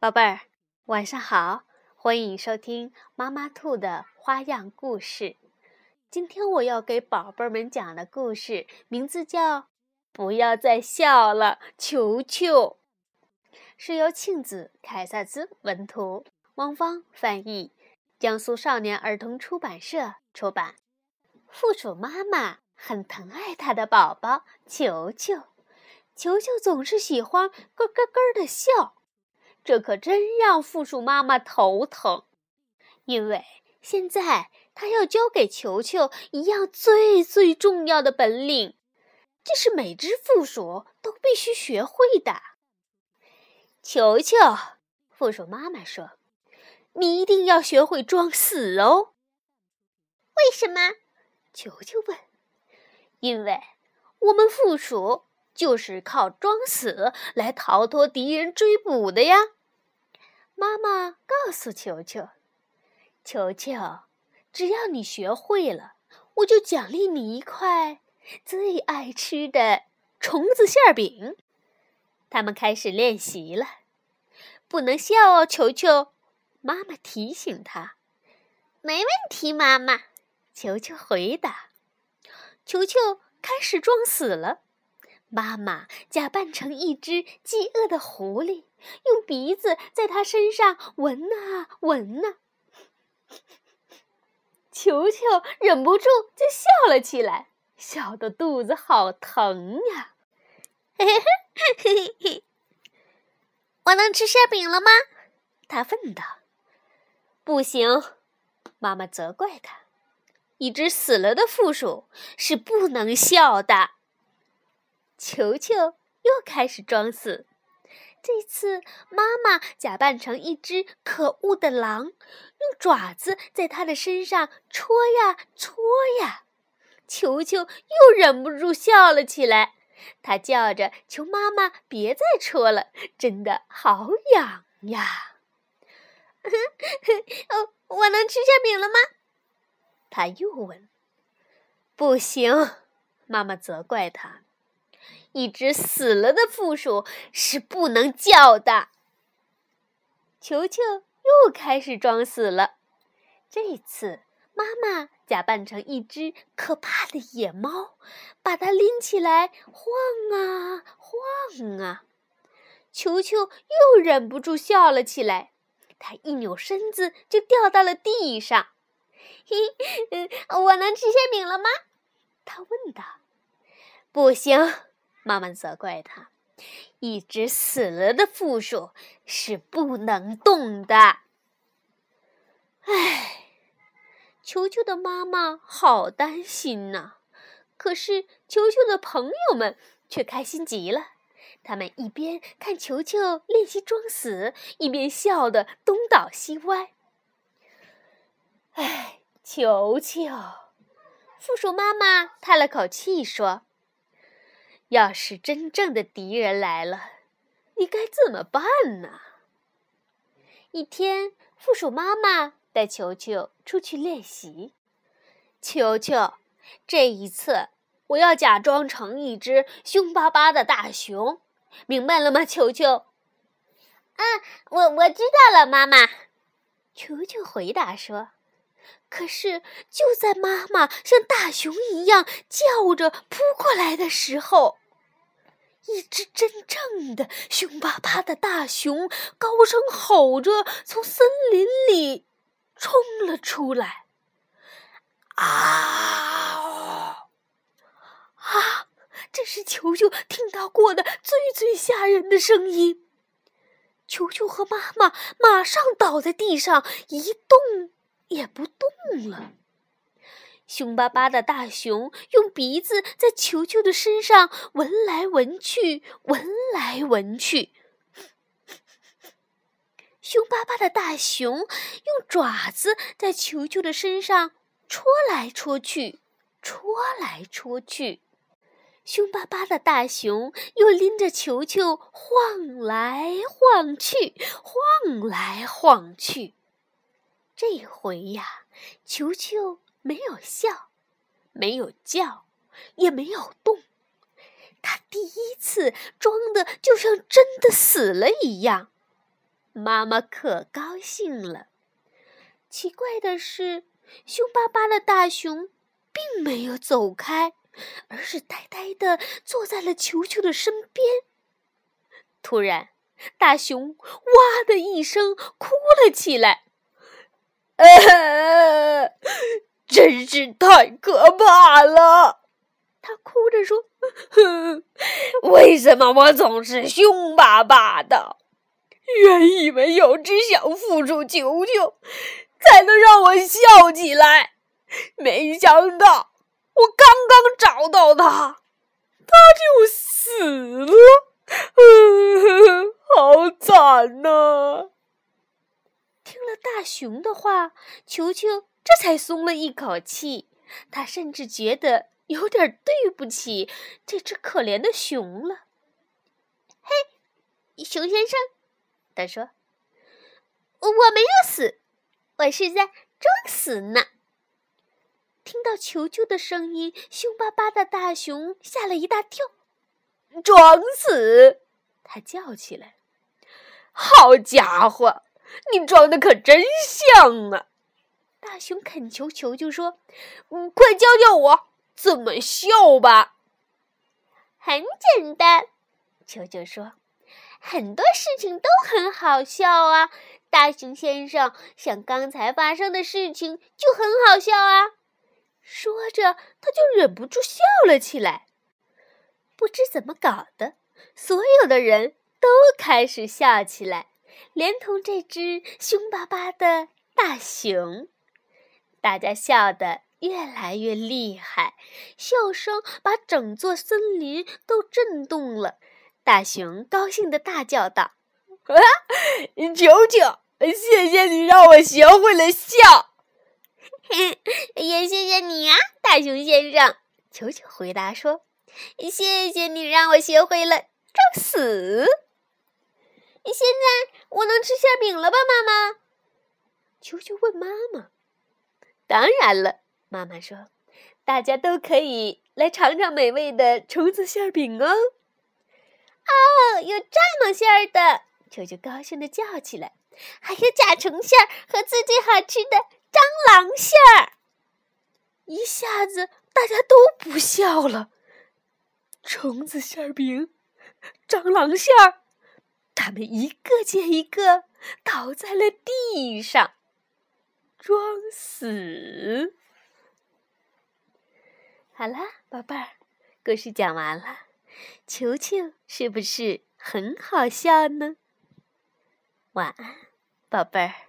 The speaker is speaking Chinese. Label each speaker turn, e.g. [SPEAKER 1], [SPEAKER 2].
[SPEAKER 1] 宝贝儿，晚上好！欢迎收听妈妈兔的花样故事。今天我要给宝贝们讲的故事名字叫《不要再笑了，球球》，是由庆子凯萨兹文图，汪芳翻译，江苏少年儿童出版社出版。附属妈妈很疼爱她的宝宝球球，球球总是喜欢咯咯咯的笑，这可真让负鼠妈妈头疼，因为现在。他要教给球球一样最最重要的本领，这是每只负鼠都必须学会的。球球，负鼠妈妈说：“你一定要学会装死哦。”
[SPEAKER 2] 为什么？
[SPEAKER 1] 球球问。“因为我们负鼠就是靠装死来逃脱敌人追捕的呀。”妈妈告诉球球：“球球。”只要你学会了，我就奖励你一块最爱吃的虫子馅饼。他们开始练习了，不能笑哦，球球。妈妈提醒他：“
[SPEAKER 2] 没问题，妈妈。”
[SPEAKER 1] 球球回答。球球开始装死了。妈妈假扮成一只饥饿的狐狸，用鼻子在他身上闻啊闻啊。球球忍不住就笑了起来，笑得肚子好疼呀！
[SPEAKER 2] 嘿嘿嘿嘿！我能吃馅饼了吗？
[SPEAKER 1] 他问道。不行，妈妈责怪他。一只死了的负鼠是不能笑的。球球又开始装死。这次，妈妈假扮成一只可恶的狼，用爪子在它的身上戳呀戳呀。球球又忍不住笑了起来，他叫着求妈妈别再戳了，真的好痒呀！
[SPEAKER 2] 哦，我能吃馅饼了吗？
[SPEAKER 1] 他又问。不行，妈妈责怪他。一只死了的负鼠是不能叫的。球球又开始装死了。这次，妈妈假扮成一只可怕的野猫，把它拎起来晃啊晃啊。球球又忍不住笑了起来。他一扭身子就掉到了地上。
[SPEAKER 2] 嘿，我能吃馅饼了吗？
[SPEAKER 1] 他问道。不行。妈妈责怪他：“一只死了的负鼠是不能动的。”唉，球球的妈妈好担心呐。可是球球的朋友们却开心极了，他们一边看球球练习装死，一边笑得东倒西歪。唉，球球，负鼠妈妈叹了口气说。要是真正的敌人来了，你该怎么办呢？一天，负鼠妈妈带球球出去练习。球球，这一次我要假装成一只凶巴巴的大熊，明白了吗？球球。
[SPEAKER 2] 嗯，我我知道了，妈妈。
[SPEAKER 1] 球球回答说。可是，就在妈妈像大熊一样叫着扑过来的时候，一只真正的凶巴巴的大熊高声吼着从森林里冲了出来。啊！啊！这是球球听到过的最最吓人的声音。球球和妈妈马上倒在地上，一动。也不动了。凶巴巴的大熊用鼻子在球球的身上闻来闻去，闻来闻去。凶巴巴的大熊用爪子在球球的身上戳来戳去，戳来戳去。凶巴巴的大熊又拎着球球晃来晃去，晃来晃去。这回呀，球球没有笑，没有叫，也没有动。他第一次装的就像真的死了一样。妈妈可高兴了。奇怪的是，凶巴巴的大熊并没有走开，而是呆呆的坐在了球球的身边。突然，大熊“哇”的一声哭了起来，“ 真是太可怕了！”他哭着说：“，为什么我总是凶巴巴的？原以为有只小负鼠球球。”才能让我笑起来，没想到我刚刚找到他，他就死了，好惨呐！大熊的话，球球这才松了一口气，他甚至觉得有点对不起这只可怜的熊了。
[SPEAKER 2] 嘿，熊先生，
[SPEAKER 1] 他说：“
[SPEAKER 2] 我没有死。”我是在装死呢。
[SPEAKER 1] 听到求救的声音，凶巴巴的大熊吓了一大跳。
[SPEAKER 2] 装死！
[SPEAKER 1] 他叫起来：“
[SPEAKER 2] 好家伙，你装的可真像啊！”
[SPEAKER 1] 大熊恳求球球说：“
[SPEAKER 2] 嗯，快教教我怎么笑吧。”
[SPEAKER 1] 很简单，球球说：“很多事情都很好笑啊。”大熊先生像刚才发生的事情就很好笑啊！说着，他就忍不住笑了起来。不知怎么搞的，所有的人都开始笑起来，连同这只凶巴巴的大熊。大家笑得越来越厉害，笑声把整座森林都震动了。大熊高兴地大叫道。
[SPEAKER 2] 啊，球球，谢谢你让我学会了笑。
[SPEAKER 1] 也谢谢你啊，大熊先生。球球回答说：“谢谢你让我学会了装死。”现在我能吃馅饼了吧，妈妈？球球问妈妈。当然了，妈妈说：“大家都可以来尝尝美味的虫子馅饼哦。”哦，有这么馅儿的！球球高兴的叫起来：“还有甲虫馅儿和最最好吃的蟑螂馅儿！”一下子大家都不笑了。虫子馅饼、蟑螂馅儿，他们一个接一个倒在了地上，装死。好了，宝贝儿，故事讲完了。球球是不是很好笑呢？晚安，宝贝儿。